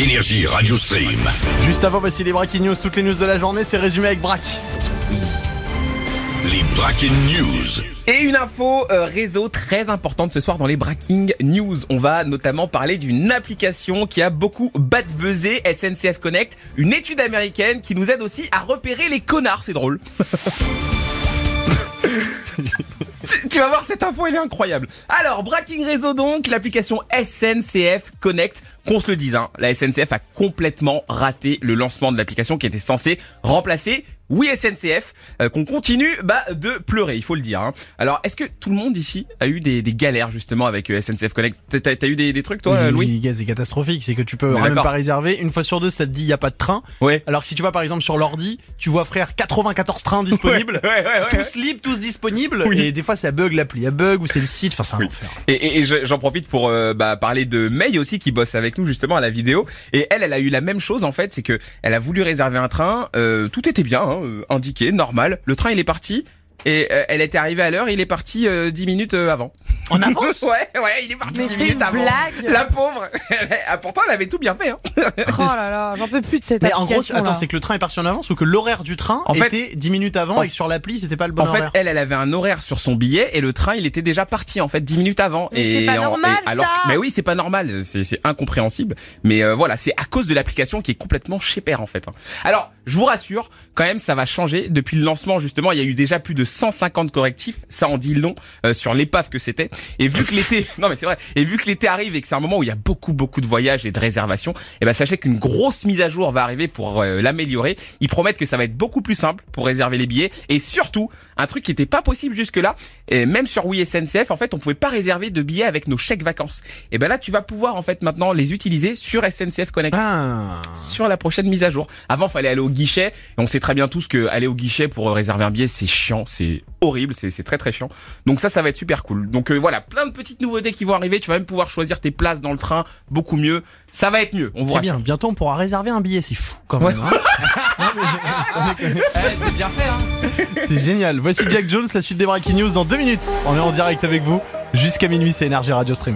Énergie Radio Stream. Juste avant, voici les Breaking News. Toutes les news de la journée, c'est résumé avec Brack. Les Bracken News. Et une info euh, réseau très importante ce soir dans les Breaking News. On va notamment parler d'une application qui a beaucoup bad buzzé, SNCF Connect, une étude américaine qui nous aide aussi à repérer les connards, c'est drôle. tu, tu vas voir cette info, elle est incroyable. Alors, Breaking Réseau donc, l'application SNCF Connect. Qu'on se le dise, hein, la SNCF a complètement raté le lancement de l'application qui était censée remplacer oui SNCF, euh, qu'on continue bah, de pleurer, il faut le dire. hein. Alors, est-ce que tout le monde ici a eu des, des galères justement avec euh, SNCF Connect? T'as eu des, des trucs toi, Louis? Oui, c'est catastrophique. C'est que tu peux même pas réserver. Une fois sur deux, ça te dit il y a pas de train. Ouais. Alors que si tu vas par exemple sur l'ordi, tu vois frère 94 trains disponibles. Ouais, ouais. Tous libres, tous disponibles. Oui. Et des fois, ça bug l'appli, elle bug ou c'est le site. Enfin, c'est un enfer. Et, et- et je- j'en profite pour euh, bah, parler de May aussi qui bosse avec justement à la vidéo. Et elle, elle a eu la même chose en fait, c'est que elle a voulu réserver un train, euh, tout était bien, hein, euh, indiqué, normal. Le train il est parti et euh, elle était arrivée à l'heure, il est parti 10 minutes avant. En avance ouais, ouais, il est parti Mais 10 c'est minutes une avant. blague La pauvre. Ah, pourtant elle avait tout bien fait. Hein. Oh là là, j'en peux plus de cette Mais en gros, application attends, c'est que le train est parti en avance ou que l'horaire du train En fait- était 10 minutes avant en- et que sur l'appli, c'était pas le bon En fait, horaire. elle, elle avait un horaire sur son billet et le train, il était déjà parti en fait 10 minutes avant. Mais et c'est pas en- normal, et alors, ça mais oui, c'est pas normal, c'est c'est incompréhensible. Mais euh, voilà, c'est à cause de l'application qui est complètement chez père en fait. hein. Alors, je vous rassure, quand même, ça va changer. Depuis le lancement, justement, il y a eu déjà plus de 150 correctifs. Ça en dit long euh, sur l'épave que c'était. Et vu que l'été, non mais c'est vrai. Et vu que l'été arrive et que c'est un moment où il y a beaucoup beaucoup de voyages et de réservations, et ben sachez qu'une grosse mise à jour va arriver pour euh, l'améliorer. Ils promettent que ça va être beaucoup plus simple pour réserver les billets et surtout un truc qui n'était pas possible jusque là. Et même sur Oui SNCF, en fait, on pouvait pas réserver de billets avec nos chèques vacances. Et ben là, tu vas pouvoir en fait maintenant les utiliser sur SNCF Connect Ah. sur la prochaine mise à jour. Avant, fallait aller au guichet. Et on sait très bien tous que aller au guichet pour réserver un billet, c'est chiant, c'est horrible, c'est c'est très très chiant. Donc ça, ça va être super cool. Donc euh, voilà, plein de petites nouveautés qui vont arriver. Tu vas même pouvoir choisir tes places dans le train beaucoup mieux. Ça va être mieux. On rassure. bien, bientôt on pourra réserver un billet, c'est fou quand même. Ouais. hein. C'est bien fait. Hein. C'est génial. Voici Jack Jones, la suite des Breaking News dans deux minutes. On est en direct avec vous jusqu'à minuit, c'est Énergie Radio Stream.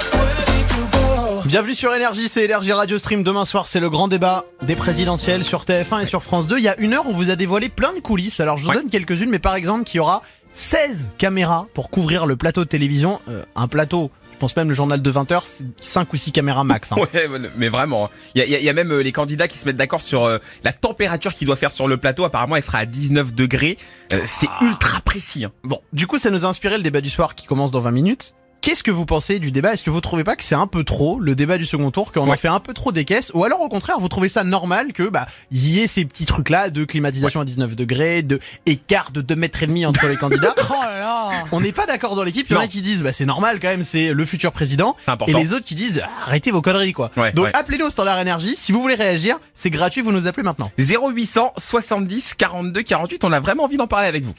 Bienvenue sur Énergie, c'est Énergie Radio Stream. Demain soir, c'est le grand débat des présidentielles sur TF1 et sur France 2. Il y a une heure, on vous a dévoilé plein de coulisses. Alors, je vous Ouais. donne quelques-unes, mais par exemple, qu'il y aura 16 caméras pour couvrir le plateau de télévision. Euh, un plateau, je pense même le journal de 20h, c'est 5 ou 6 caméras max. hein. Ouais, mais vraiment. Il y a, il y a- il y a même euh, les candidats qui se mettent d'accord sur euh, la température qu'il doit faire sur le plateau. Apparemment, elle sera à 19 degrés. Euh, c'est ultra précis. hein. Bon, du coup, ça nous a inspiré le débat du soir qui commence dans 20 minutes. Qu'est-ce que vous pensez du débat? Est-ce que vous trouvez pas que c'est un peu trop le débat du second tour, qu'on en Ouais. fait un peu trop des caisses? Ou alors au contraire, vous trouvez ça normal que bah il y ait ces petits trucs là de climatisation à 19 degrés, de écart de 2 mètres et demi entre les candidats? Oh là là On n'est pas d'accord dans l'équipe. Il y en a qui disent bah c'est normal quand même, c'est le futur président. C'est Et les autres qui disent arrêtez vos conneries quoi. Ouais, Donc ouais. appelez-nous au standard énergie. Si vous voulez réagir, c'est gratuit. Vous nous appelez maintenant. 0800 70 42 48. On a vraiment envie d'en parler avec vous.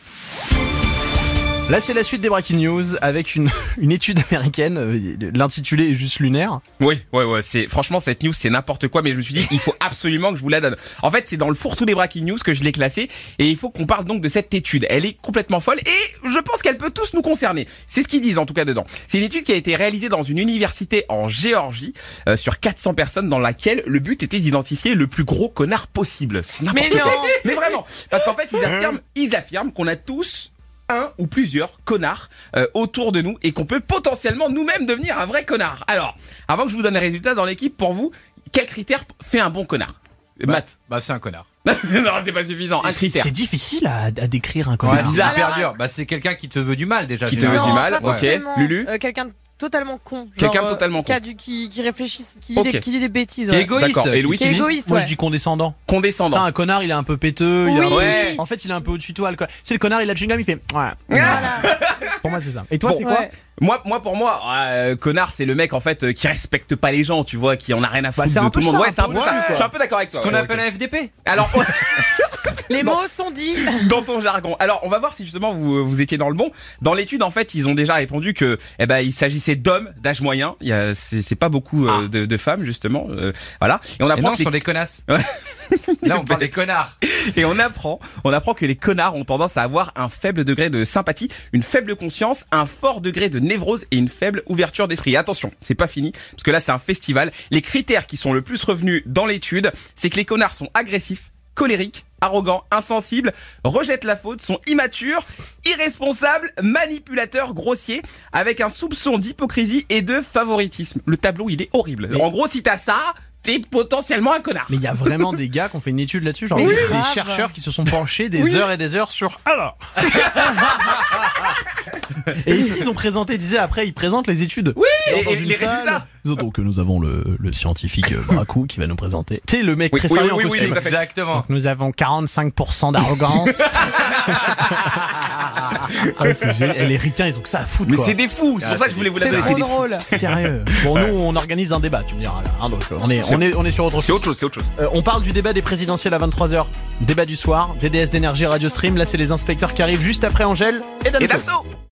Là, c'est la suite des breaking news avec une, une étude américaine. euh, L'intitulé est juste lunaire. Oui, ouais, ouais. C'est franchement cette news, c'est n'importe quoi. Mais je me suis dit, il faut absolument que je vous la donne. En fait, c'est dans le fourre-tout des breaking news que je l'ai classé, et il faut qu'on parle donc de cette étude. Elle est complètement folle, et je pense qu'elle peut tous nous concerner. C'est ce qu'ils disent en tout cas dedans. C'est une étude qui a été réalisée dans une université en Géorgie euh, sur 400 personnes, dans laquelle le but était d'identifier le plus gros connard possible. C'est n'importe Mais non Mais vraiment, parce qu'en fait, ils affirment, ils affirment qu'on a tous un ou plusieurs connards euh, autour de nous et qu'on peut potentiellement nous-mêmes devenir un vrai connard. Alors, avant que je vous donne les résultats dans l'équipe, pour vous, quel critère fait un bon connard? Matt. Bah c'est un connard. non, c'est pas suffisant. Un C'est critère. c'est difficile à, à décrire un connard. c'est bizarre. hyper dur. Bah c'est quelqu'un qui te veut du mal déjà. Qui te veut du mal, ok. Lulu Euh, Quelqu'un de totalement con. Quelqu'un euh, totalement qui, a con. du- qui, qui réfléchit, qui dit, des, qui dit des bêtises. Qui est égoïste. D'accord. Et Louis, Qui est égoïste, Moi, je dis condescendant. Condescendant. Putain, un connard, il est un peu péteux. il est Oui. un peu- Ouais. En fait, il est un peu au-dessus de toi. C'est le connard, il a le chewing-gum, il fait. Ouais. Pour moi, c'est ça. Et toi, Bon. c'est quoi Ouais. Moi, moi, pour moi, euh, connard, c'est le mec en fait euh, qui respecte pas les gens, tu vois, qui en a rien à foutre c'est de tout le monde. ça, Ouais, c'est un peu ça. Je suis un peu d'accord avec toi. Ce qu'on appelle un FDP. Alors, Les mots sont dits. dans ton jargon. Alors, on va voir si justement vous vous étiez dans le bon. Dans l'étude, en fait, ils ont déjà répondu que, eh ben, il s'agissait d'hommes d'âge moyen. Il y a, c'est, c'est pas beaucoup euh, de, de femmes justement. euh, voilà. Et on Et apprend non, que ce sont les... des connasses. Là, on parle des connards. Et on apprend, on apprend que les connards ont tendance à avoir un faible degré de sympathie, une faible conscience, un fort degré de névrose et une faible ouverture d'esprit. Et Attention, c'est pas fini, parce que là c'est un festival. Les critères qui sont le plus revenus dans l'étude, c'est que les connards sont agressifs, colériques, arrogants, insensibles, rejettent la faute, sont immatures, irresponsables, manipulateurs, grossiers, avec un soupçon d'hypocrisie et de favoritisme. Le tableau, il est horrible. En gros, si t'as ça, t'es potentiellement un connard. Mais il y a vraiment des gars qui ont fait une étude là-dessus, genre des, oui. des Grave. chercheurs qui se sont penchés des heures et des heures sur alors. et ici ils ont présenté, ils disaient après ils présentent les études. Oui. et- et les résultats. Donc nous avons le, le scientifique euh, Bracou qui va nous présenter. Tu sais le mec Oui, très oui, sérieux oui, en oui, costume. Exactement. Donc nous avons 45% d'arrogance. Ah, les ricains ils ont que ça à foutre Mais c'est des fous, c'est Ah, pour ça que je voulais vous la C'est donner. trop c'est drôle. Sérieux. Bon nous on organise un débat, tu me diras là. hein, donc, on est on est on est sur autre C'est chose. autre chose, c'est autre chose. Euh, on parle du débat des présidentielles à 23h. Débat du soir, DDS d'énergie Radio Stream. Là, c'est les inspecteurs qui arrivent juste après Angèle et Damso. Et Damso